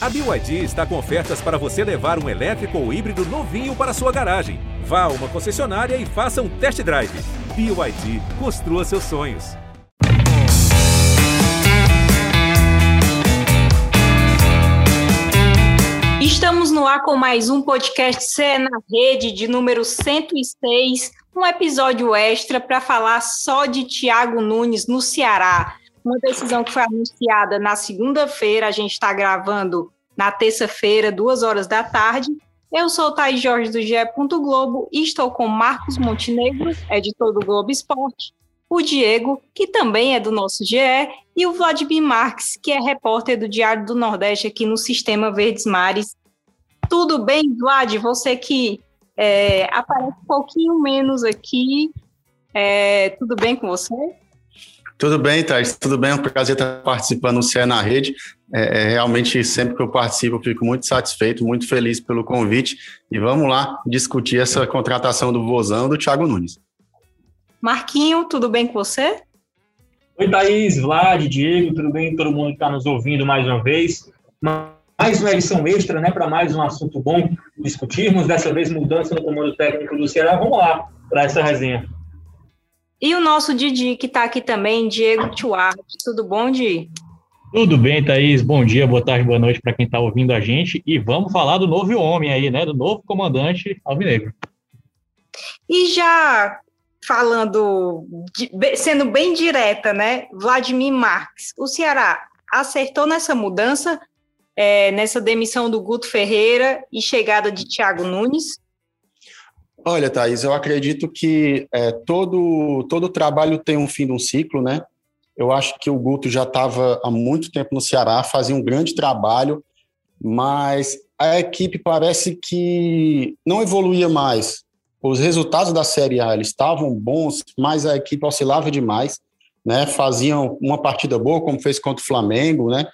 A BYD está com ofertas para você levar um elétrico ou híbrido novinho para sua garagem. Vá a uma concessionária e faça um test drive. BYD, construa seus sonhos. Estamos no ar com mais um podcast C na Rede de número 106, um episódio extra para falar só de Tiago Nunes no Ceará uma decisão que foi anunciada na segunda-feira, a gente está gravando na terça-feira, duas horas da tarde. Eu sou Thaís Jorge do GE. Globo e estou com Marcos Montenegro, editor do Globo Esporte, o Diego, que também é do nosso GE, e o Vladimir Marques, que é repórter do Diário do Nordeste aqui no Sistema Verdes Mares. Tudo bem, Vlad? Você que é, aparece um pouquinho menos aqui, é, tudo bem com você? Tudo bem, Thais, tudo bem? É um prazer estar participando do CE na Rede. É, é, realmente, sempre que eu participo, eu fico muito satisfeito, muito feliz pelo convite. E vamos lá discutir essa contratação do Vozão do Thiago Nunes. Marquinho, tudo bem com você? Oi, Thaís, Vlad, Diego, tudo bem? Todo mundo que está nos ouvindo mais uma vez. Mais uma edição extra, né, para mais um assunto bom discutirmos. Dessa vez, mudança no comando técnico do Ceará. Vamos lá para essa resenha. E o nosso Didi, que está aqui também, Diego Tuarte. Tudo bom, Di? Tudo bem, Thaís. Bom dia, boa tarde, boa noite para quem está ouvindo a gente. E vamos falar do novo homem aí, né? Do novo comandante Alvinegro. E já falando, sendo bem direta, né? Vladimir Marques, o Ceará acertou nessa mudança, é, nessa demissão do Guto Ferreira e chegada de Thiago Nunes? Olha, Thaís, eu acredito que é, todo, todo trabalho tem um fim de um ciclo, né? Eu acho que o Guto já estava há muito tempo no Ceará, fazia um grande trabalho, mas a equipe parece que não evoluía mais. Os resultados da Série A estavam bons, mas a equipe oscilava demais, né? Faziam uma partida boa, como fez contra o Flamengo, né?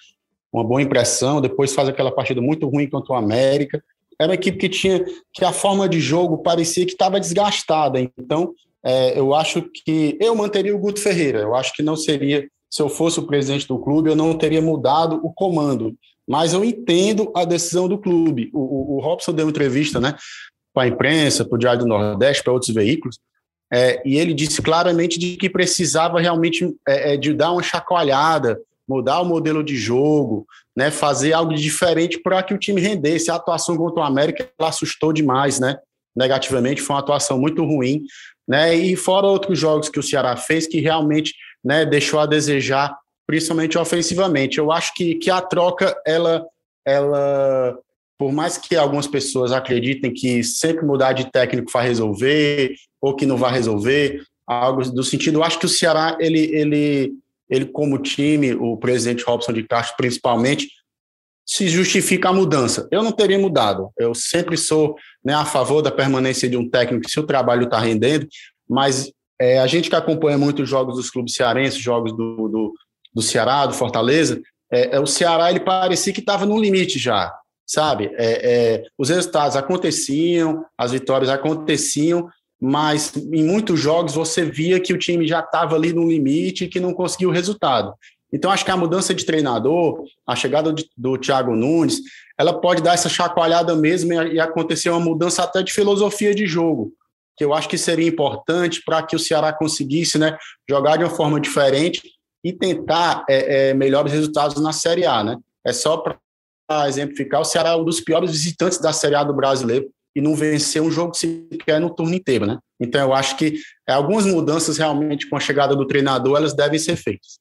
Uma boa impressão, depois faz aquela partida muito ruim contra o América era uma equipe que tinha que a forma de jogo parecia que estava desgastada. Então, é, eu acho que eu manteria o Guto Ferreira. Eu acho que não seria, se eu fosse o presidente do clube, eu não teria mudado o comando. Mas eu entendo a decisão do clube. O, o, o Robson deu entrevista, né, para a imprensa, para o Diário do Nordeste, para outros veículos, é, e ele disse claramente de que precisava realmente é, é de dar uma chacoalhada, mudar o modelo de jogo, né, fazer algo diferente para que o time rendesse. A atuação contra o América ela assustou demais, né? Negativamente, foi uma atuação muito ruim, né? E fora outros jogos que o Ceará fez que realmente, né, deixou a desejar, principalmente ofensivamente. Eu acho que, que a troca ela ela por mais que algumas pessoas acreditem que sempre mudar de técnico vai resolver ou que não vai resolver, algo do sentido, eu acho que o Ceará ele ele ele como time, o presidente Robson de Castro principalmente, se justifica a mudança. Eu não teria mudado. Eu sempre sou né, a favor da permanência de um técnico se o trabalho está rendendo, mas é, a gente que acompanha muito os jogos dos clubes cearenses, jogos do, do, do Ceará, do Fortaleza, é, é, o Ceará ele parecia que estava no limite já, sabe? É, é, os resultados aconteciam, as vitórias aconteciam, mas em muitos jogos você via que o time já estava ali no limite e que não conseguiu o resultado. Então, acho que a mudança de treinador, a chegada de, do Thiago Nunes, ela pode dar essa chacoalhada mesmo e, e acontecer uma mudança até de filosofia de jogo, que eu acho que seria importante para que o Ceará conseguisse né, jogar de uma forma diferente e tentar é, é, melhores resultados na Série A. Né? É só para exemplificar, o Ceará é um dos piores visitantes da Série A do brasileiro e não vencer um jogo sequer no turno inteiro, né? Então eu acho que algumas mudanças realmente com a chegada do treinador elas devem ser feitas.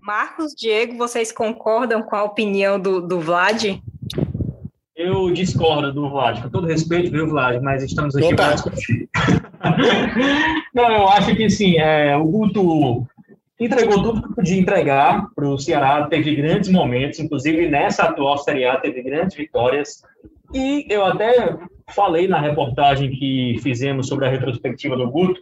Marcos, Diego, vocês concordam com a opinião do, do Vlad? Eu discordo do Vlad, com todo respeito, viu, Vlad, mas estamos aqui para discutir. Não, eu acho que sim, é, o Guto entregou tudo que podia entregar para o Ceará, teve grandes momentos, inclusive nessa atual Série A teve grandes vitórias, e eu até falei na reportagem que fizemos sobre a retrospectiva do Guto,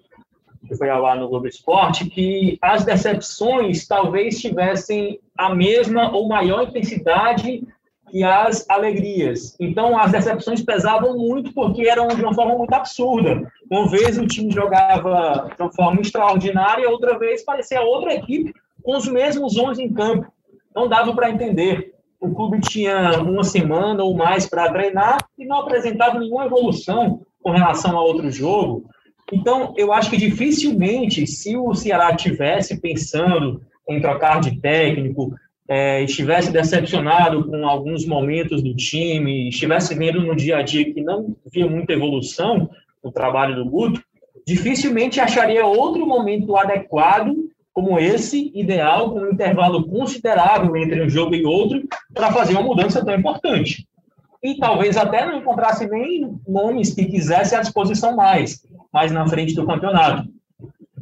que foi lá no Globo Esporte, que as decepções talvez tivessem a mesma ou maior intensidade que as alegrias. Então, as decepções pesavam muito porque eram de uma forma muito absurda. Uma vez o time jogava de uma forma extraordinária, outra vez parecia outra equipe com os mesmos 11 em campo. Não dava para entender o clube tinha uma semana ou mais para treinar e não apresentava nenhuma evolução com relação a outro jogo. Então, eu acho que dificilmente, se o Ceará tivesse pensando em trocar de técnico, é, estivesse decepcionado com alguns momentos do time, estivesse vendo no dia a dia que não via muita evolução no trabalho do Guto, dificilmente acharia outro momento adequado como esse, ideal, com um intervalo considerável entre um jogo e outro, para fazer uma mudança tão importante. E talvez até não encontrasse nem nomes que quisesse à disposição mais, mais na frente do campeonato.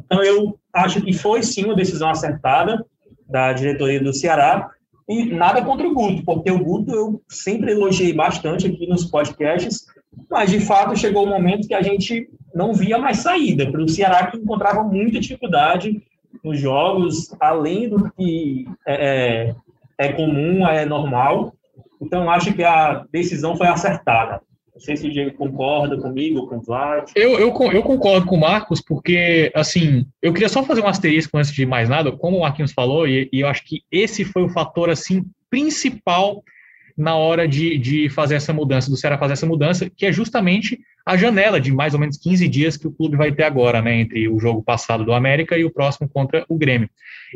Então, eu acho que foi sim uma decisão acertada da diretoria do Ceará, e nada contra o Guto, porque o Guto eu sempre elogiei bastante aqui nos podcasts, mas de fato chegou o um momento que a gente não via mais saída para o Ceará que encontrava muita dificuldade nos jogos, além do que é, é, é comum, é normal. Então, acho que a decisão foi acertada. Não sei se o Diego concorda comigo, com o Vlad. Eu, eu, eu concordo com o Marcos, porque, assim, eu queria só fazer um asterisco antes de mais nada, como o Marquinhos falou, e, e eu acho que esse foi o fator, assim, principal na hora de, de fazer essa mudança, do Ceará fazer essa mudança, que é justamente a janela de mais ou menos 15 dias que o clube vai ter agora, né, entre o jogo passado do América e o próximo contra o Grêmio.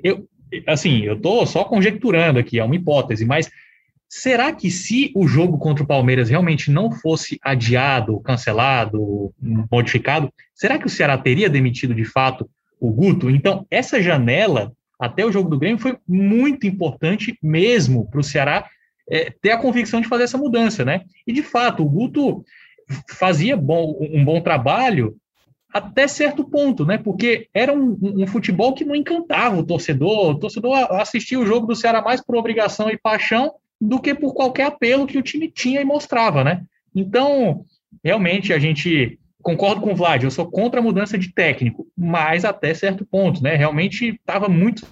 Eu, assim, eu tô só conjecturando aqui, é uma hipótese, mas será que se o jogo contra o Palmeiras realmente não fosse adiado, cancelado, modificado, será que o Ceará teria demitido de fato o Guto? Então, essa janela até o jogo do Grêmio foi muito importante mesmo para o Ceará é, ter a convicção de fazer essa mudança, né? E de fato, o Guto fazia bom, um bom trabalho até certo ponto, né? Porque era um, um, futebol que não encantava o torcedor. O torcedor assistia o jogo do Ceará mais por obrigação e paixão do que por qualquer apelo que o time tinha e mostrava, né? Então, realmente a gente concordo com o Vlad, eu sou contra a mudança de técnico, mas até certo ponto, né? Realmente estava muito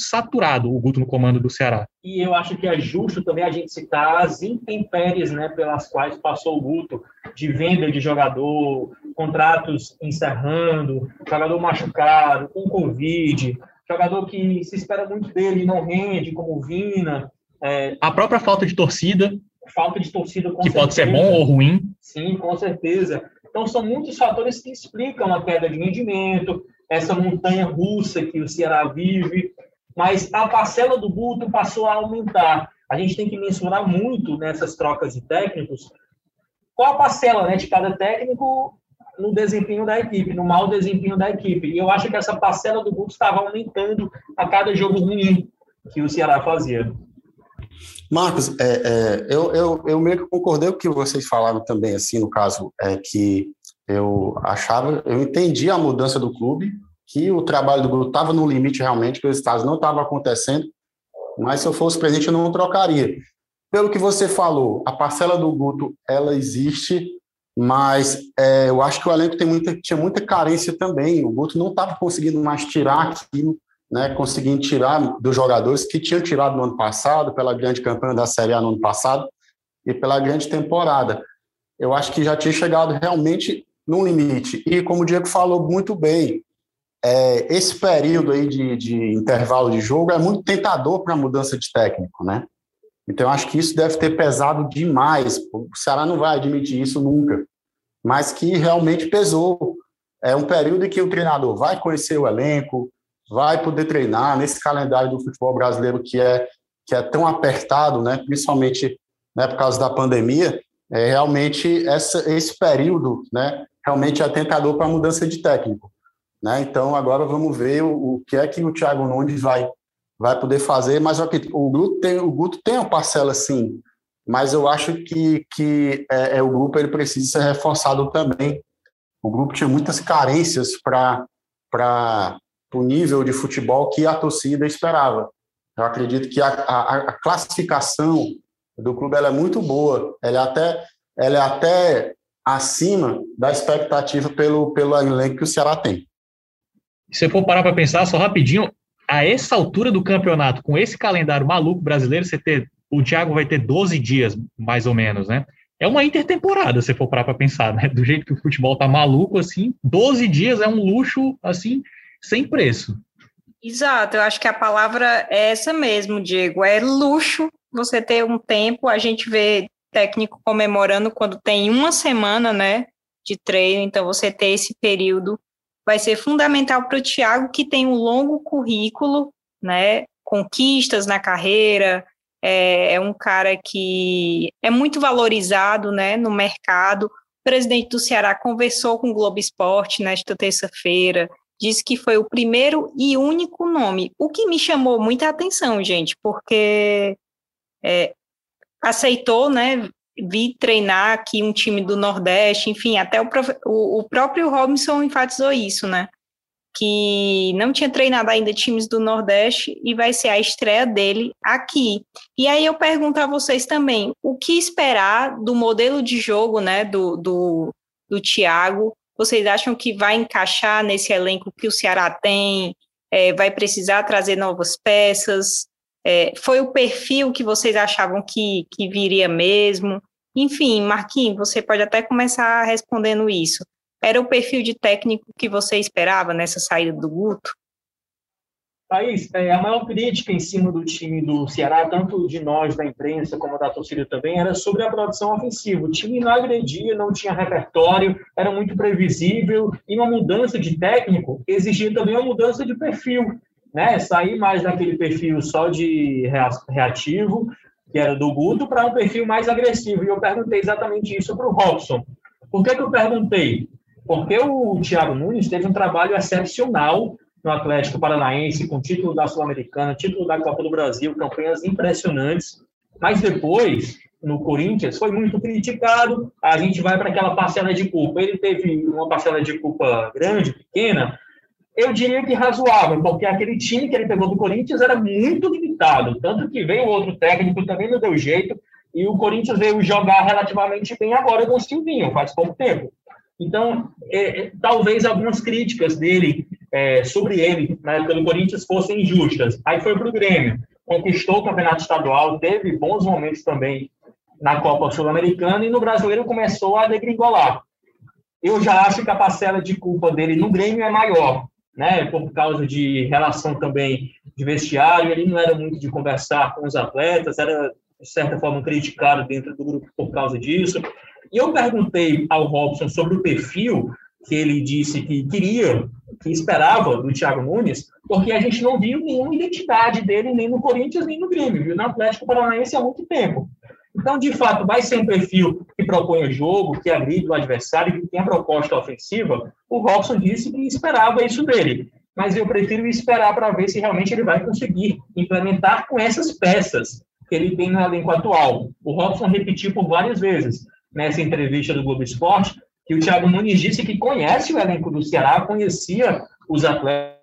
saturado o Guto no comando do Ceará. E eu acho que é justo também a gente citar as intempéries né, pelas quais passou o Guto, de venda de jogador, contratos encerrando, jogador machucado, com Covid, jogador que se espera muito dele e não rende, como Vina. É... A própria falta de torcida. Falta de torcida, com Que certeza. pode ser bom ou ruim. Sim, com certeza. Então, são muitos fatores que explicam a queda de rendimento, essa montanha russa que o Ceará vive mas a parcela do Guto passou a aumentar. A gente tem que mensurar muito nessas trocas de técnicos qual a parcela né, de cada técnico no desempenho da equipe, no mau desempenho da equipe. E eu acho que essa parcela do Guto estava aumentando a cada jogo ruim que o Ceará fazia. Marcos, é, é, eu, eu, eu meio que concordei com o que vocês falaram também, assim, no caso, é que eu achava, eu entendi a mudança do clube, que o trabalho do grupo estava no limite realmente, que os estados não estavam acontecendo, mas se eu fosse presidente eu não trocaria. Pelo que você falou, a parcela do Guto, ela existe, mas é, eu acho que o elenco tem muita, tinha muita carência também. O Guto não estava conseguindo mais tirar aquilo, né, conseguindo tirar dos jogadores que tinham tirado no ano passado, pela grande campanha da Série A no ano passado e pela grande temporada. Eu acho que já tinha chegado realmente no limite. E como o Diego falou muito bem, é, esse período aí de, de, intervalo de jogo é muito tentador para a mudança de técnico, né? Então, acho que isso deve ter pesado demais. O Ceará não vai admitir isso nunca, mas que realmente pesou. É um período em que o treinador vai conhecer o elenco, vai poder treinar nesse calendário do futebol brasileiro que é que é tão apertado, né? Principalmente né, por causa da pandemia. É realmente essa, esse período, né? Realmente é tentador para a mudança de técnico. Né? Então, agora vamos ver o, o, que é que o Thiago Nunes vai, vai poder fazer. Mas o, Guto tem, o Guto tem uma parcela, sim, mas eu acho que, que é, é, o grupo ele precisa ser reforçado também. O grupo tinha muitas carências para o nível de futebol que a torcida esperava. Eu acredito que a, a, a classificação do clube é muito boa, ela é até, ela é até acima da expectativa pelo, pelo elenco que o Ceará tem se você for parar para pensar, só rapidinho, a essa altura do campeonato, com esse calendário maluco brasileiro, você ter, o Thiago vai ter 12 dias, mais ou menos, né? É uma intertemporada, se for parar para pensar, né? Do jeito que o futebol tá maluco, assim, 12 dias é um luxo, assim, sem preço. Exato, eu acho que a palavra é essa mesmo, Diego, é luxo você ter um tempo, a gente vê técnico comemorando quando tem uma semana, né, de treino, então você ter esse período vai ser fundamental para o Thiago, que tem um longo currículo, né, conquistas na carreira, é, é, um cara que é muito valorizado, né, no mercado. O presidente do Ceará conversou com o Globo Esporte nesta terça-feira, disse que foi o primeiro e único nome, o que me chamou muita atenção, gente, porque é, aceitou, né, vir treinar aqui um time do Nordeste, enfim, até o, o, o, próprio Robinson enfatizou isso, né, que não tinha treinado ainda times do Nordeste e vai ser a estreia dele aqui. E aí eu pergunto a vocês também, o que esperar do modelo de jogo, né, do, do, do Thiago, vocês acham que vai encaixar nesse elenco que o Ceará tem? É, vai precisar trazer novas peças? É, foi o perfil que vocês achavam que, que viria mesmo? Enfim, Marquinhos, você pode até começar respondendo isso. Era o perfil de técnico que você esperava nessa saída do Guto? Thaís, é, a maior crítica em cima do time do Ceará, tanto de nós da imprensa como da torcida também, era sobre a produção ofensiva. O time não agredia, não tinha repertório, era muito previsível, e uma mudança de técnico exigia também uma mudança de perfil. Né? Sair mais daquele perfil só de reativo, que era do Guto, para um perfil mais agressivo. E eu perguntei exatamente isso para o Robson. Por que, que eu perguntei? Porque o Thiago Nunes teve um trabalho excepcional no Atlético Paranaense, com título da Sul-Americana, título da Copa do Brasil, campanhas impressionantes. Mas depois, no Corinthians, foi muito criticado. A gente vai para aquela parcela de culpa. Ele teve uma parcela de culpa grande, pequena, eu diria que razoável, porque aquele time que ele pegou do Corinthians era muito limitado. Tanto que veio outro técnico, também não deu jeito, e o Corinthians veio jogar relativamente bem agora com o Silvinho, faz pouco tempo. Então, é, é, talvez algumas críticas dele é, sobre ele na época do Corinthians fossem injustas. Aí foi para o Grêmio, conquistou o campeonato estadual, teve bons momentos também na Copa Sul-Americana e no Brasileiro começou a degringolar. Eu já acho que a parcela de culpa dele no Grêmio é maior, né? Por causa de relação também de vestiário, ele não era muito de conversar com os atletas, era de certa forma criticado dentro do grupo por causa disso. E eu perguntei ao Robson sobre o perfil que ele disse que queria, que esperava do Thiago Nunes, porque a gente não viu nenhuma identidade dele nem no Corinthians nem no Grêmio, viu no Atlético Paranaense há muito tempo. Então, de fato, vai ser um perfil que propõe o jogo, que agride o adversário, que tem a proposta ofensiva. O Robson disse que esperava isso dele, mas eu prefiro esperar para ver se realmente ele vai conseguir implementar com essas peças que ele tem no elenco atual. O Robson repetiu por várias vezes nessa entrevista do Globo Esporte, que o Thiago Nunes disse que conhece o elenco do Ceará, conhecia os atletas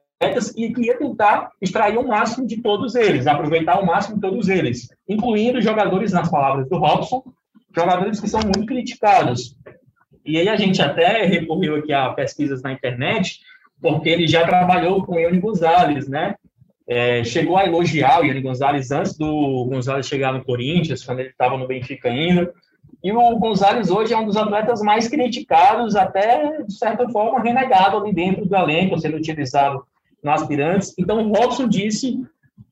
e que ia tentar extrair o máximo de todos eles, aproveitar o máximo de todos eles, incluindo jogadores, nas palavras do Robson, jogadores que são muito criticados. E aí a gente até recorreu aqui a pesquisas na internet, porque ele já trabalhou com o Ione Gonzalez, né? É, chegou a elogiar o Ione Gonzalez antes do Gonzalez chegar no Corinthians, quando ele estava no Benfica ainda. E o Gonzalez hoje é um dos atletas mais criticados, até de certa forma renegado ali dentro do elenco, sendo utilizado no aspirantes. Então o Robson disse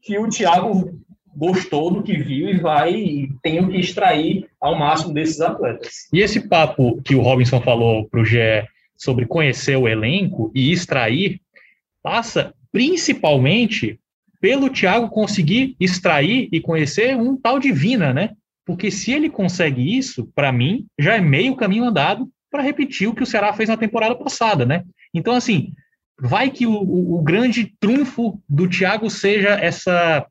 que o Thiago gostou do que viu e vai e tem o que extrair ao máximo desses atletas. E esse papo que o Robinson falou para o GE sobre conhecer o elenco e extrair passa principalmente pelo Thiago conseguir extrair e conhecer um tal de Vina, né? Porque se ele consegue isso, para mim, já é meio caminho andado para repetir o que o Ceará fez na temporada passada, né? Então, assim, vai que o, o, o grande trunfo do Thiago seja essa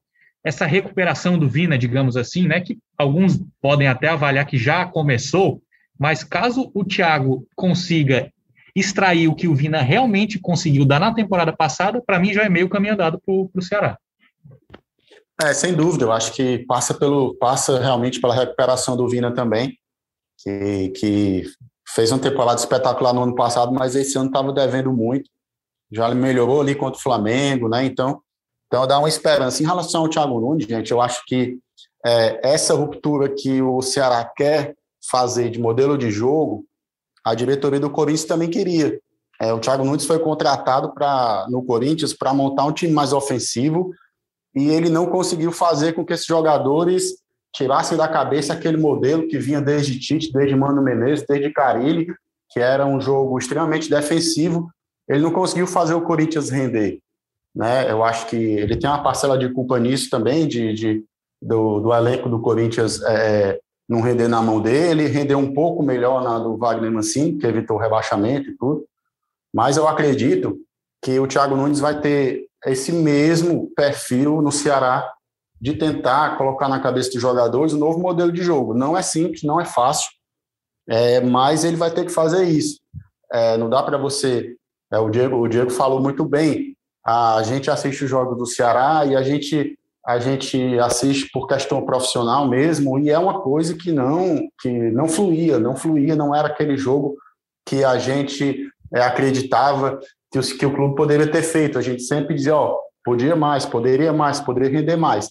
essa recuperação do Vina, digamos assim, né? Que alguns podem até avaliar que já começou, mas caso o Thiago consiga extrair o que o Vina realmente conseguiu dar na temporada passada, para mim já é meio caminho andado para o Ceará. É, sem dúvida, eu acho que passa pelo passa realmente pela recuperação do Vina também, que, que fez uma temporada espetacular no ano passado, mas esse ano estava devendo muito. Já melhorou ali contra o Flamengo, né? Então, então dá uma esperança. Em relação ao Thiago Nunes, gente, eu acho que é, essa ruptura que o Ceará quer fazer de modelo de jogo, a diretoria do Corinthians também queria. É, o Thiago Nunes foi contratado para no Corinthians para montar um time mais ofensivo, e ele não conseguiu fazer com que esses jogadores tirassem da cabeça aquele modelo que vinha desde Tite, desde Mano Menezes, desde Carilli, que era um jogo extremamente defensivo. Ele não conseguiu fazer o Corinthians render. Né? Eu acho que ele tem uma parcela de culpa nisso também, de, de do, do, elenco do Corinthians é, não render na mão dele, render um pouco melhor na do Wagner Mancini, que evitou o rebaixamento e tudo. Mas eu acredito que o Thiago Nunes vai ter esse mesmo perfil no Ceará de tentar colocar na cabeça dos jogadores um novo modelo de jogo. Não é simples, não é fácil, é, mas ele vai ter que fazer isso. É, não dá para você. É, o, Diego, o Diego falou muito bem. A gente assiste os jogos do Ceará e a gente a gente assiste por questão profissional mesmo e é uma coisa que não que não fluía, não fluía, não era aquele jogo que a gente é, acreditava que, os, que o clube poderia ter feito. A gente sempre dizia, ó, podia mais, poderia mais, poderia render mais.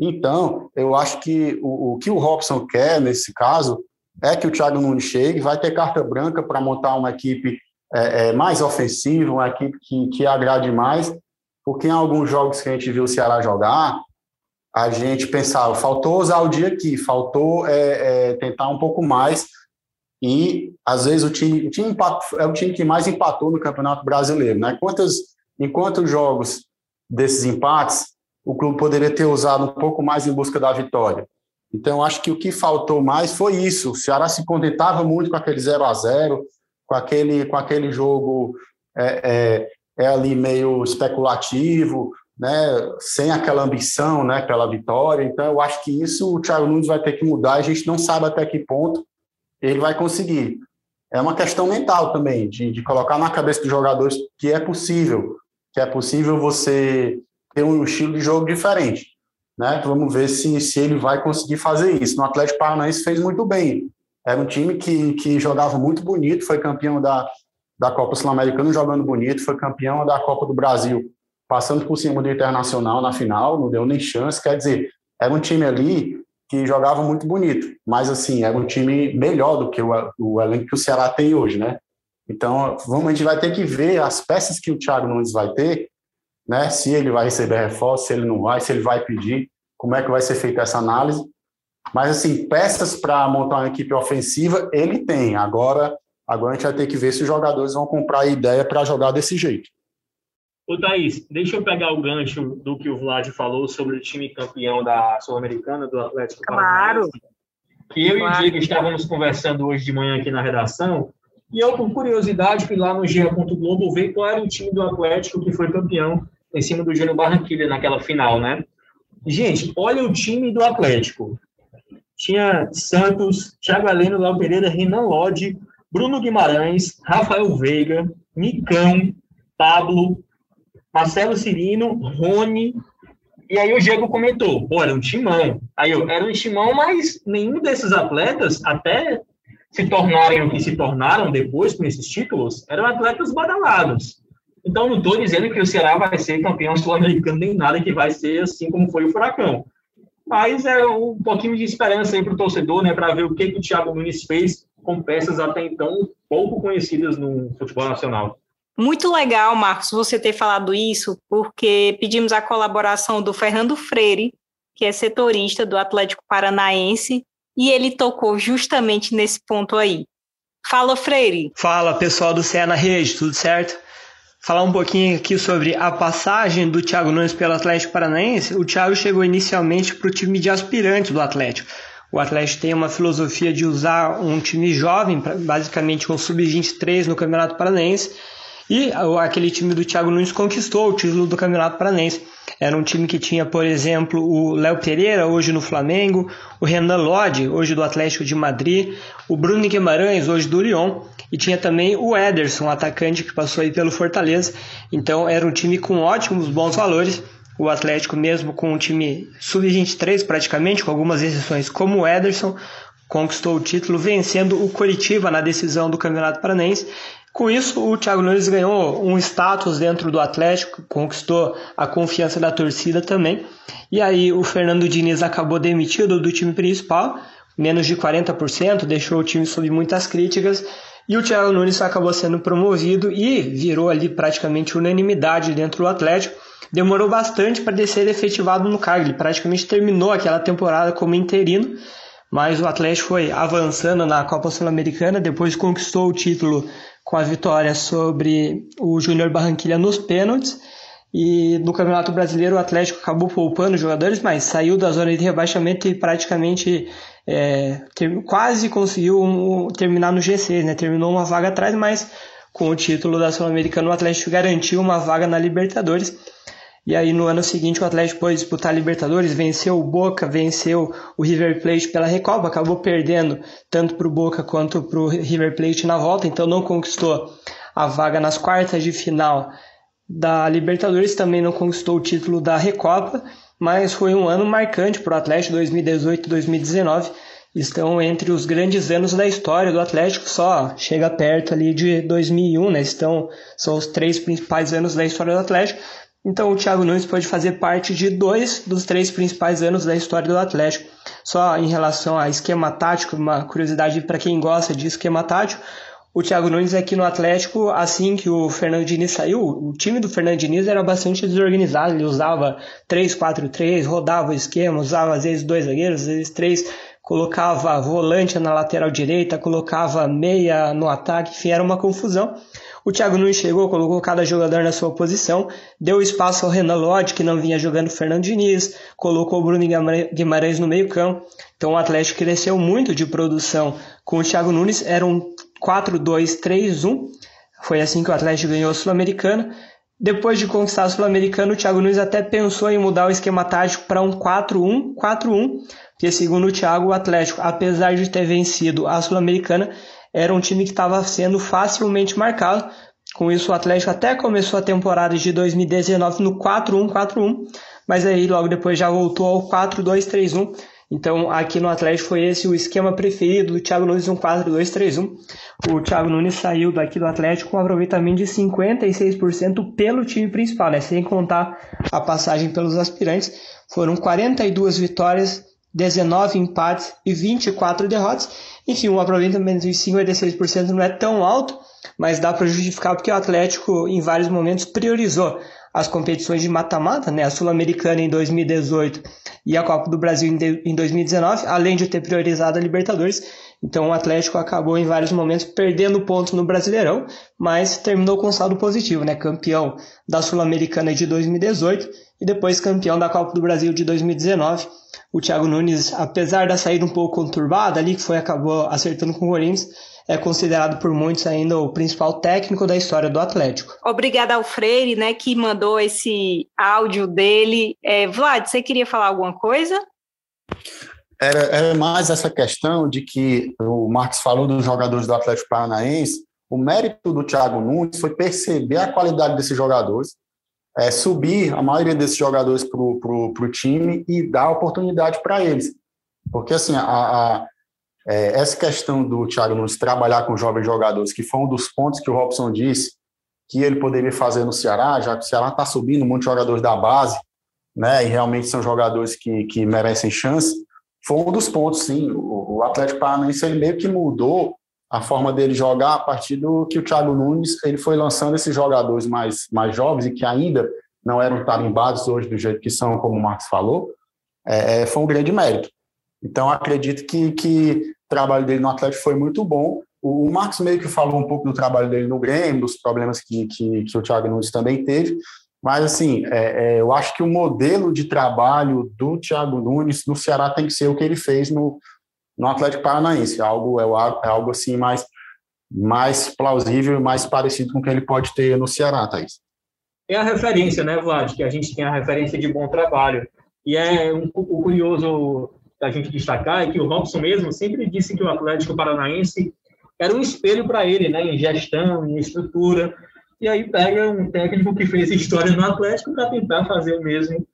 Então, eu acho que o, o que o Robson quer nesse caso é que o Thiago Nunes chegue, vai ter carta branca para montar uma equipe é, é, mais ofensiva, uma equipe que, que agrade mais, porque em alguns jogos que a gente viu o Ceará jogar, a gente pensava, faltou usar o dia aqui, faltou é, é, tentar um pouco mais, e às vezes o time, o time é o time que mais empatou no Campeonato Brasileiro, né? Quantos, em quantos jogos desses empates o clube poderia ter usado um pouco mais em busca da vitória? Então, acho que o que faltou mais foi isso. O Ceará se contentava muito com aquele 0 a 0 com aquele, com aquele jogo é, é, é ali meio especulativo, né, sem aquela ambição né, pela vitória. Então, eu acho que isso o Thiago Nunes vai ter que mudar. A gente não sabe até que ponto ele vai conseguir. É uma questão mental também, de, de colocar na cabeça dos jogadores que é possível, que é possível você ter um estilo de jogo diferente. Né? Vamos ver se, se ele vai conseguir fazer isso. No Atlético Paranaense fez muito bem. Era um time que, que jogava muito bonito, foi campeão da, da Copa Sul-Americana jogando bonito, foi campeão da Copa do Brasil, passando por cima do Internacional na final, não deu nem chance. Quer dizer, era um time ali que jogava muito bonito, mas assim, era um time melhor do que o, o elenco que o Ceará tem hoje, né? Então, vamos, a gente vai ter que ver as peças que o Thiago Nunes vai ter, né? Se ele vai receber reforço, se ele não vai, se ele vai pedir, como é que vai ser feita essa análise. Mas, assim, peças para montar uma equipe ofensiva, ele tem. Agora, agora a gente vai ter que ver se os jogadores vão comprar a ideia para jogar desse jeito. Ô, Thaís, deixa eu pegar o gancho do que o Vlad falou sobre o time campeão da Sul-Americana, do Atlético Claro. Que eu claro. e o Diego estávamos conversando hoje de manhã aqui na redação, e eu, por curiosidade, fui lá no GE. Globo ver qual era o time do Atlético que foi campeão em cima do Júnior Barranquilla naquela final, né? Gente, olha o time do Atlético. Tinha Santos, Thiago Heleno, Léo Pereira, Renan Lodge, Bruno Guimarães, Rafael Veiga, Nicão, Pablo, Marcelo Cirino, Rony. E aí o Diego comentou, pô, era um timão. Aí eu, era um timão, mas nenhum desses atletas, até se tornarem o que se tornaram depois com esses títulos, eram atletas badalados. Então não estou dizendo que o Ceará vai ser campeão sul-americano nem nada que vai ser assim como foi o Furacão. Mas é um pouquinho de esperança aí para o torcedor, né, para ver o que, que o Thiago Nunes fez com peças até então pouco conhecidas no futebol nacional. Muito legal, Marcos, você ter falado isso, porque pedimos a colaboração do Fernando Freire, que é setorista do Atlético Paranaense, e ele tocou justamente nesse ponto aí. Fala, Freire. Fala, pessoal do Cé na Rede, tudo certo? Falar um pouquinho aqui sobre a passagem do Thiago Nunes pelo Atlético Paranaense. O Thiago chegou inicialmente para o time de aspirantes do Atlético. O Atlético tem uma filosofia de usar um time jovem, basicamente um sub-23 no Campeonato Paranaense, e aquele time do Thiago Nunes conquistou o título do Campeonato Paranense. Era um time que tinha, por exemplo, o Léo Pereira, hoje no Flamengo, o Renan Lodge, hoje do Atlético de Madrid, o Bruno Guimarães, hoje do Lyon, e tinha também o Ederson, atacante que passou aí pelo Fortaleza. Então era um time com ótimos, bons valores. O Atlético, mesmo com um time sub-23 praticamente, com algumas exceções, como o Ederson, conquistou o título vencendo o Coritiba na decisão do Campeonato Paranense com isso, o Thiago Nunes ganhou um status dentro do Atlético, conquistou a confiança da torcida também. E aí o Fernando Diniz acabou demitido do time principal, menos de 40%, deixou o time sob muitas críticas. E o Thiago Nunes acabou sendo promovido e virou ali praticamente unanimidade dentro do Atlético. Demorou bastante para ser efetivado no cargo. Ele praticamente terminou aquela temporada como interino, mas o Atlético foi avançando na Copa Sul-Americana, depois conquistou o título com a vitória sobre o Júnior Barranquilha nos pênaltis. E no Campeonato Brasileiro o Atlético acabou poupando jogadores, mas saiu da zona de rebaixamento e praticamente é, ter, quase conseguiu um, terminar no G6, né? Terminou uma vaga atrás, mas com o título da Sul-Americana o Atlético garantiu uma vaga na Libertadores. E aí no ano seguinte o Atlético pôde disputar a Libertadores, venceu o Boca, venceu o River Plate pela Recopa, acabou perdendo tanto para o Boca quanto para o River Plate na volta, então não conquistou a vaga nas quartas de final da Libertadores, também não conquistou o título da Recopa, mas foi um ano marcante para o Atlético 2018 e 2019. Estão entre os grandes anos da história do Atlético, só chega perto ali de 2001, né? Estão, são os três principais anos da história do Atlético. Então o Thiago Nunes pode fazer parte de dois dos três principais anos da história do Atlético. Só em relação a esquema tático, uma curiosidade para quem gosta de esquema tático, o Thiago Nunes aqui no Atlético, assim que o Fernando Diniz saiu, o time do Fernando Diniz era bastante desorganizado, ele usava 3-4-3, rodava o esquema, usava às vezes dois zagueiros, às vezes três, colocava volante na lateral direita, colocava meia no ataque, enfim, era uma confusão. O Thiago Nunes chegou, colocou cada jogador na sua posição, deu espaço ao Renan Lodge, que não vinha jogando o Fernando Diniz, colocou o Bruno Guimarães no meio campo. Então o Atlético cresceu muito de produção com o Thiago Nunes, era um 4-2-3-1. Foi assim que o Atlético ganhou a Sul-Americana. Depois de conquistar a Sul-Americana, o Thiago Nunes até pensou em mudar o esquema tático para um 4-1-4-1, porque segundo o Thiago, o Atlético, apesar de ter vencido a Sul-Americana, era um time que estava sendo facilmente marcado. Com isso, o Atlético até começou a temporada de 2019 no 4-1-4-1, mas aí logo depois já voltou ao 4-2-3-1 então, aqui no Atlético foi esse o esquema preferido do Thiago Nunes, um 4-2-3-1. O Thiago Nunes saiu daqui do Atlético com um aproveitamento de 56% pelo time principal, né? sem contar a passagem pelos aspirantes. Foram 42 vitórias, 19 empates e 24 derrotas. Enfim, um aproveitamento de 56% não é tão alto, mas dá para justificar porque o Atlético, em vários momentos, priorizou as competições de mata-mata, né? a Sul-Americana em 2018 e a Copa do Brasil em 2019, além de ter priorizado a Libertadores. Então o Atlético acabou em vários momentos perdendo pontos no Brasileirão, mas terminou com saldo positivo, né? Campeão da Sul-Americana de 2018 e depois campeão da Copa do Brasil de 2019. O Thiago Nunes, apesar da saída um pouco conturbada ali, que foi acabou acertando com o Corinthians, é considerado por muitos ainda o principal técnico da história do Atlético. Obrigada ao Freire, né, que mandou esse áudio dele. É, Vlad, você queria falar alguma coisa? Era, era mais essa questão de que o Marcos falou dos jogadores do Atlético Paranaense. O mérito do Thiago Nunes foi perceber a qualidade desses jogadores, é, subir a maioria desses jogadores para o time e dar oportunidade para eles. Porque, assim, a, a, é, essa questão do Thiago Nunes trabalhar com jovens jogadores, que foi um dos pontos que o Robson disse que ele poderia fazer no Ceará, já que o Ceará está subindo muitos jogadores da base, né, e realmente são jogadores que, que merecem chance, foi um dos pontos, sim. O, o Atlético Paranaense ele meio que mudou a forma dele jogar a partir do que o Thiago Nunes ele foi lançando esses jogadores mais, mais jovens e que ainda não eram tarimbados hoje do jeito que são, como o Marcos falou, é, é foi um grande mérito. Então, acredito que, que trabalho dele no Atlético foi muito bom. O, o Marcos meio que falou um pouco do trabalho dele no Grêmio, dos problemas que, que, que o Thiago Nunes também teve, mas assim, é, é, eu acho que o modelo de trabalho do Thiago Nunes no Ceará tem que ser o que ele fez no, no Atlético Paranaense, algo, é, é algo assim mais, mais plausível mais parecido com o que ele pode ter no Ceará, Thaís. É a referência, né, Vlad, que a gente tem a referência de bom trabalho. E é um, o curioso da gente destacar é que o Robson mesmo sempre disse que o Atlético Paranaense era um espelho para ele, né, em gestão, em estrutura. E aí pega um técnico que fez história no Atlético para tentar fazer o mesmo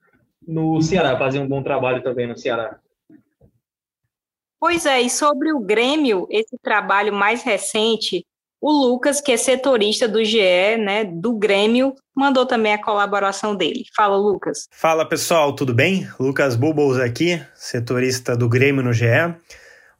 no Ceará, fazer um bom trabalho também no Ceará. Pois é, e sobre o Grêmio, esse trabalho mais recente, o Lucas, que é setorista do GE, né, do Grêmio, mandou também a colaboração dele. Fala, Lucas. Fala, pessoal, tudo bem? Lucas Bubbles aqui, setorista do Grêmio no GE.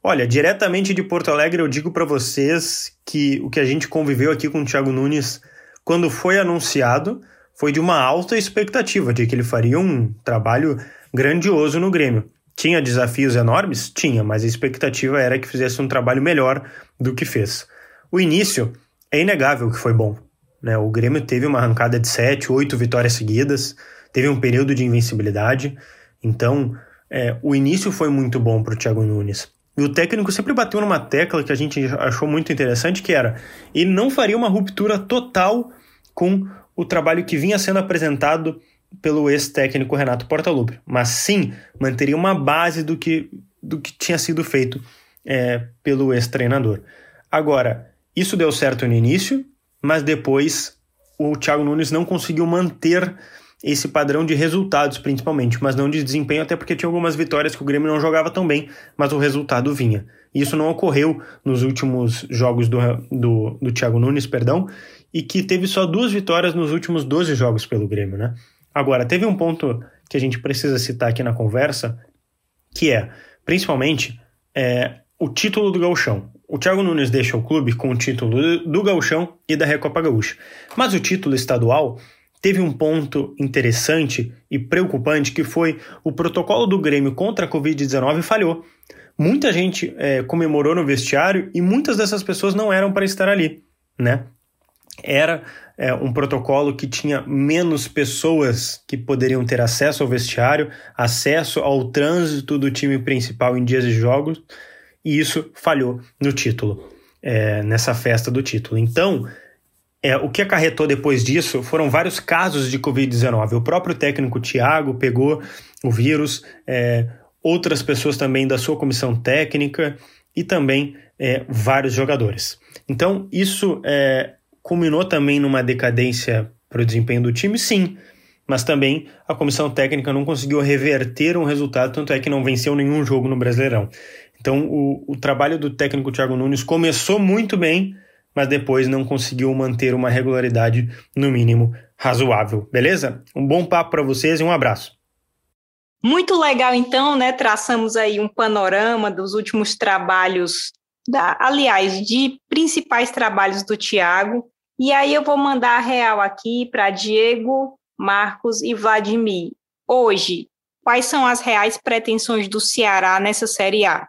Olha, diretamente de Porto Alegre, eu digo para vocês que o que a gente conviveu aqui com o Thiago Nunes quando foi anunciado foi de uma alta expectativa de que ele faria um trabalho grandioso no Grêmio. Tinha desafios enormes? Tinha, mas a expectativa era que fizesse um trabalho melhor do que fez. O início é inegável que foi bom. Né? O Grêmio teve uma arrancada de sete, oito vitórias seguidas, teve um período de invencibilidade. Então, é, o início foi muito bom para o Thiago Nunes. E o técnico sempre bateu numa tecla que a gente achou muito interessante, que era ele não faria uma ruptura total com o trabalho que vinha sendo apresentado pelo ex-técnico Renato Portaluppi, mas sim manteria uma base do que, do que tinha sido feito é, pelo ex-treinador. Agora, isso deu certo no início, mas depois o Thiago Nunes não conseguiu manter esse padrão de resultados, principalmente, mas não de desempenho, até porque tinha algumas vitórias que o Grêmio não jogava tão bem, mas o resultado vinha. Isso não ocorreu nos últimos jogos do, do, do Thiago Nunes, perdão, e que teve só duas vitórias nos últimos 12 jogos pelo Grêmio, né? Agora, teve um ponto que a gente precisa citar aqui na conversa, que é, principalmente, é, o título do gauchão. O Thiago Nunes deixa o clube com o título do gauchão e da Recopa Gaúcha. Mas o título estadual teve um ponto interessante e preocupante que foi o protocolo do Grêmio contra a Covid-19 falhou. Muita gente é, comemorou no vestiário e muitas dessas pessoas não eram para estar ali, né? Era é, um protocolo que tinha menos pessoas que poderiam ter acesso ao vestiário, acesso ao trânsito do time principal em dias de jogos, e isso falhou no título, é, nessa festa do título. Então, é, o que acarretou depois disso foram vários casos de Covid-19. O próprio técnico Thiago pegou o vírus, é, outras pessoas também da sua comissão técnica e também é, vários jogadores. Então, isso é, culminou também numa decadência para o desempenho do time, sim, mas também a comissão técnica não conseguiu reverter um resultado, tanto é que não venceu nenhum jogo no Brasileirão. Então, o, o trabalho do técnico Thiago Nunes começou muito bem, mas depois não conseguiu manter uma regularidade, no mínimo, razoável. Beleza? Um bom papo para vocês e um abraço. Muito legal, então, né? Traçamos aí um panorama dos últimos trabalhos, da, aliás, de principais trabalhos do Tiago. E aí eu vou mandar a real aqui para Diego, Marcos e Vladimir. Hoje, quais são as reais pretensões do Ceará nessa Série A?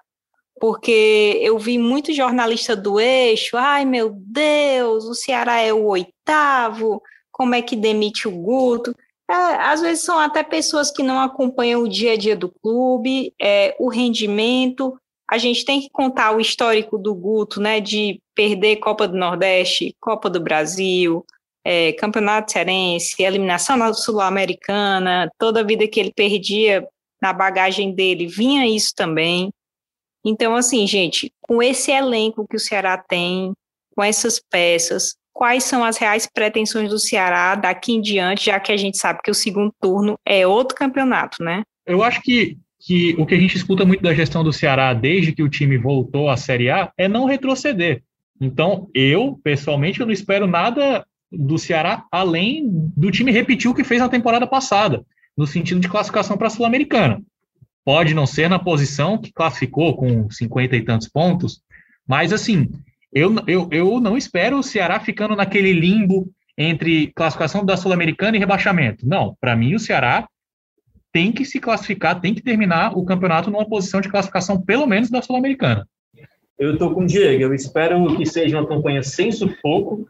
porque eu vi muito jornalista do eixo, ai meu Deus, o Ceará é o oitavo, como é que demite o Guto? É, às vezes são até pessoas que não acompanham o dia a dia do clube, é, o rendimento. A gente tem que contar o histórico do Guto, né, de perder Copa do Nordeste, Copa do Brasil, é, Campeonato Cearense, eliminação na Sul-Americana, toda a vida que ele perdia na bagagem dele, vinha isso também. Então, assim, gente, com esse elenco que o Ceará tem, com essas peças, quais são as reais pretensões do Ceará daqui em diante, já que a gente sabe que o segundo turno é outro campeonato, né? Eu acho que, que o que a gente escuta muito da gestão do Ceará desde que o time voltou à Série A é não retroceder. Então, eu, pessoalmente, eu não espero nada do Ceará além do time repetir o que fez na temporada passada, no sentido de classificação para a Sul-Americana. Pode não ser na posição que classificou com 50 e tantos pontos, mas assim, eu, eu, eu não espero o Ceará ficando naquele limbo entre classificação da Sul-Americana e rebaixamento. Não, para mim o Ceará tem que se classificar, tem que terminar o campeonato numa posição de classificação pelo menos da Sul-Americana. Eu estou com o Diego, eu espero que seja uma campanha sem sufoco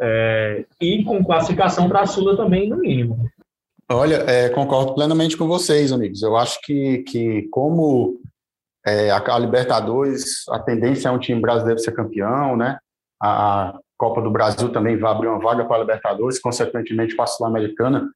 é, e com classificação para a Sula também, no mínimo. Olha, é, concordo plenamente com vocês, amigos. Eu acho que, que como é, a, a, Libertadores, a tendência é um time brasileiro ser campeão, né? A Copa do Brasil também vai abrir uma vaga para a Libertadores, consequentemente para a Sul-Americana.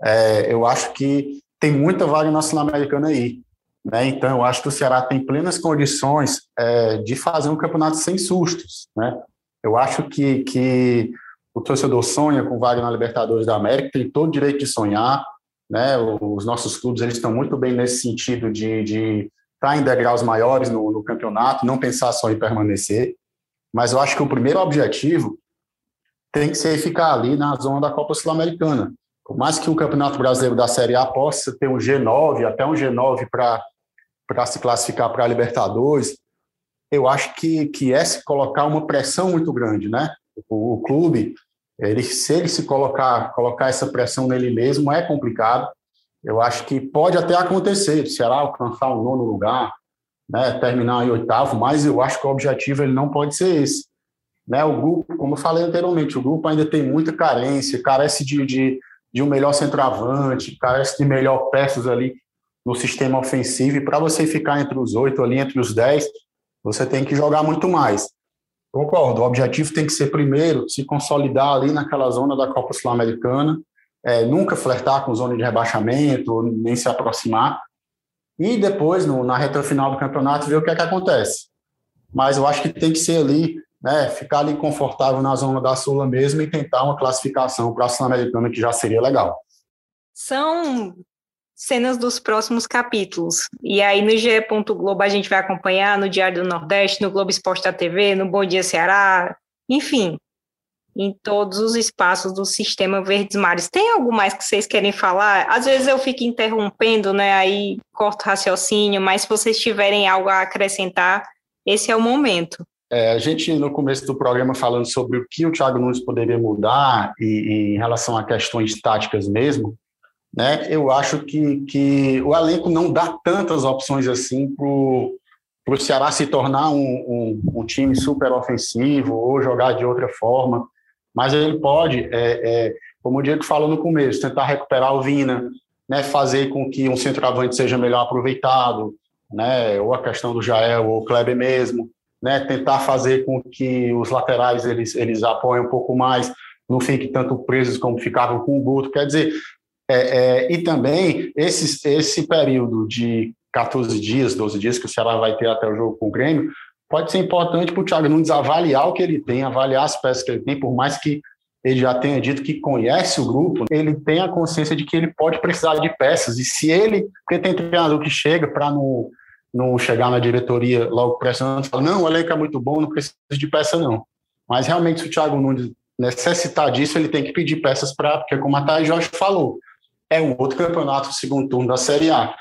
É, eu acho que tem muita vaga na Sul-Americana aí. Né? Então, eu acho que o Ceará tem plenas condições é, de fazer um campeonato sem sustos. Né? Eu acho que, que o torcedor sonha com vaga na Libertadores da América, tem todo o direito de sonhar, né? Os nossos clubes eles estão muito bem nesse sentido de, de estar em degraus maiores no, no campeonato, não pensar só em permanecer. Mas eu acho que o primeiro objetivo tem que ser ficar ali na zona da Copa Sul-Americana. Por mais que o Campeonato Brasileiro da Série A possa ter um G9, até um G9 para se classificar para a Libertadores, eu acho que, que é se colocar uma pressão muito grande, né? O, o clube, ele, se ele se colocar, colocar essa pressão nele mesmo, é complicado. Eu acho que pode até acontecer, o Ceará alcançar o nono lugar, né, terminar em oitavo, mas eu acho que o objetivo ele não pode ser esse. Né, o grupo, como eu falei anteriormente, o grupo ainda tem muita carência, carece de, de, de um melhor centroavante, carece de melhor peças ali no sistema ofensivo, e para você ficar entre os oito ali, entre os dez, você tem que jogar muito mais. Concordo, o objetivo tem que ser primeiro se consolidar ali naquela zona da Copa Sul-Americana, é, nunca flertar com zona de rebaixamento, nem se aproximar, e depois, no, na reta final do campeonato, ver o que é que acontece. Mas eu acho que tem que ser ali, né, ficar ali confortável na zona da Sula mesmo e tentar uma classificação para a Sul-Americana, que já seria legal. São cenas dos próximos capítulos. E aí no GE. Globo a gente vai acompanhar, no Diário do Nordeste, no Globo Esporte da TV, no Bom Dia Ceará, enfim, em todos os espaços do sistema Verdes Mares. Tem algo mais que vocês querem falar? Às vezes eu fico interrompendo, né? Aí corto raciocínio, mas se vocês tiverem algo a acrescentar, esse é o momento. É, a gente, no começo do programa, falando sobre o que o Thiago Nunes poderia mudar e, e em relação a questões táticas mesmo, né? Eu acho que, que o elenco não dá tantas opções assim para o Ceará se tornar um, um, um, time super ofensivo ou jogar de outra forma mas ele pode, é, é, como o Diego falou no começo, tentar recuperar o Vina, né, fazer com que um centroavante seja melhor aproveitado, né, ou a questão do Jael ou o Kleber mesmo, né, tentar fazer com que os laterais eles, eles apoiem um pouco mais, não fiquem tanto presos como ficavam com o Guto, quer dizer, é, é, e também esse, esse período de 14 dias, 12 dias que o Ceará vai ter até o jogo com o Grêmio, pode ser importante para o Thiago Nunes avaliar o que ele tem, avaliar as peças que ele tem, por mais que ele já tenha dito que conhece o grupo, ele tem a consciência de que ele pode precisar de peças. E se ele, porque tem treinador que chega para não, não chegar na diretoria logo pressionando, fala, não, o elenco é muito bom, não precisa de peça não. Mas realmente, se o Thiago Nunes necessitar disso, ele tem que pedir peças para, porque como a Thay Jorge falou, é um outro campeonato, o segundo turno da Série A.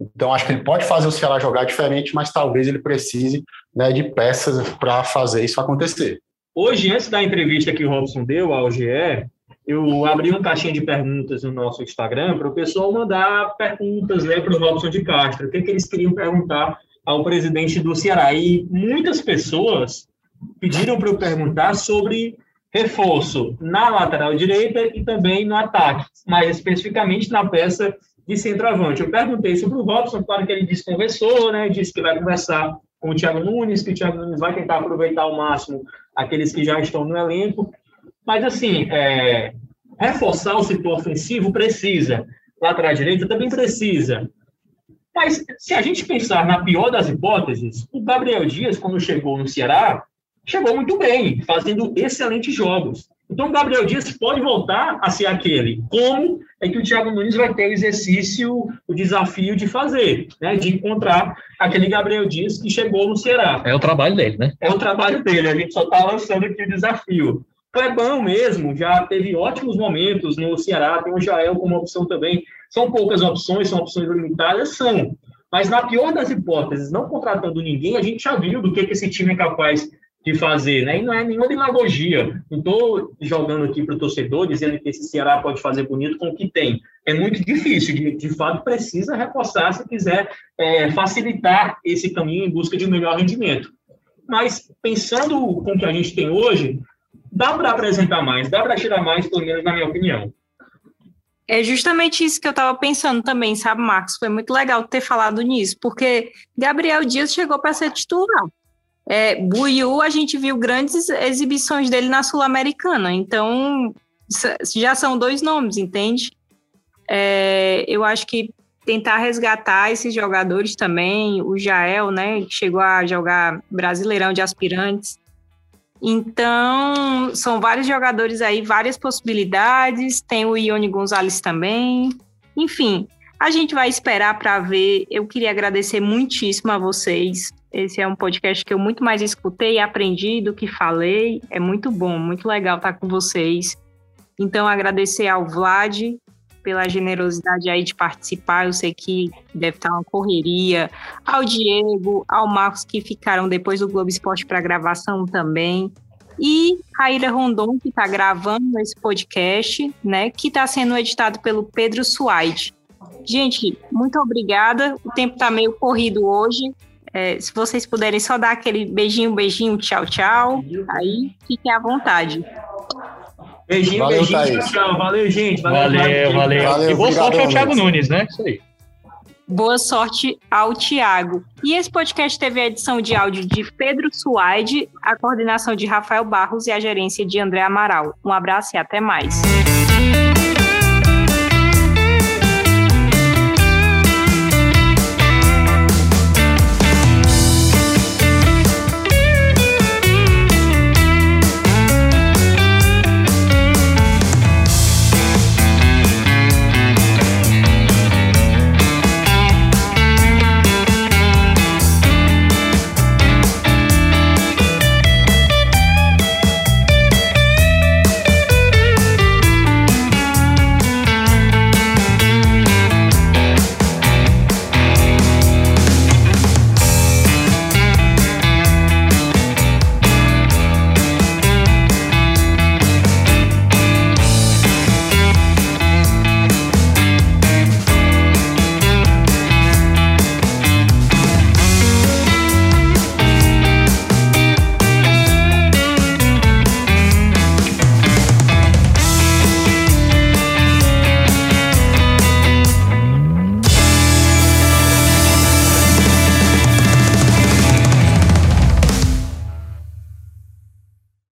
Então, acho que ele pode fazer o Ceará jogar diferente, mas talvez ele precise né, de peças para fazer isso acontecer. Hoje, antes da entrevista que o Robson deu ao GE, eu abri um caixinha de perguntas no nosso Instagram para o pessoal mandar perguntas né, para o Robson de Castro. O que, é que eles queriam perguntar ao presidente do Ceará? E muitas pessoas pediram para eu perguntar sobre reforço na lateral direita e também no ataque, mais especificamente na peça de centroavante. Eu perguntei sobre o Robson, claro que ele disse conversou, né? Disse que vai conversar com o Thiago Nunes, que o Thiago Nunes vai tentar aproveitar ao máximo aqueles que já estão no elenco. Mas, assim, é, reforçar o setor ofensivo precisa. Lateral direita também precisa. Mas, se a gente pensar na pior das hipóteses, o Gabriel Dias, quando chegou no Ceará, chegou muito bem, fazendo excelentes jogos. Então, o Gabriel Dias pode voltar a ser aquele. Como é que o Thiago Nunes vai ter o exercício, o desafio de fazer, né? De encontrar aquele Gabriel Dias que chegou no Ceará. É o trabalho dele, né? É o trabalho dele, a gente só está lançando aqui o desafio. Clebão mesmo, já teve ótimos momentos no Ceará, tem o Jael como opção também. São poucas opções, são opções limitadas, são. Mas na pior das hipóteses, não contratando ninguém, a gente já viu do que, que esse time é capaz de fazer, né? E não é nenhuma demagogia. Não estou jogando aqui para o torcedor dizendo que esse Ceará pode fazer bonito com o que tem. É muito difícil, de, de fato, precisa reforçar se quiser é, facilitar esse caminho em busca de um melhor rendimento. Mas pensando com o que a gente tem hoje, dá para apresentar mais, dá para tirar mais, pelo menos na minha opinião. É justamente isso que eu estava pensando também, sabe, Marcos? Foi muito legal ter falado nisso, porque Gabriel Dias chegou para ser titular. É, Buiu, a gente viu grandes exibições dele na Sul-Americana, então já são dois nomes, entende? É, eu acho que tentar resgatar esses jogadores também, o Jael, né, que chegou a jogar Brasileirão de aspirantes. Então, são vários jogadores aí, várias possibilidades. Tem o Ione Gonzalez também. Enfim, a gente vai esperar para ver. Eu queria agradecer muitíssimo a vocês esse é um podcast que eu muito mais escutei e aprendi do que falei. É muito bom, muito legal estar com vocês. Então, agradecer ao Vlad pela generosidade aí de participar. Eu sei que deve estar uma correria. Ao Diego, ao Marcos que ficaram depois do Globo Esporte para gravação também. E a Ira Rondon, que está gravando esse podcast, né? Que está sendo editado pelo Pedro Suaide. Gente, muito obrigada. O tempo está meio corrido hoje. É, se vocês puderem só dar aquele beijinho, beijinho, tchau, tchau. Aí fiquem à vontade. Beijinho, valeu, beijinho, Thaís. tchau, Valeu, gente. Valeu, valeu. valeu. valeu. E boa sorte ao Thiago Nunes, né? Isso aí. Boa sorte ao Tiago. E esse podcast teve a edição de áudio de Pedro Suaide, a coordenação de Rafael Barros e a gerência de André Amaral. Um abraço e até mais.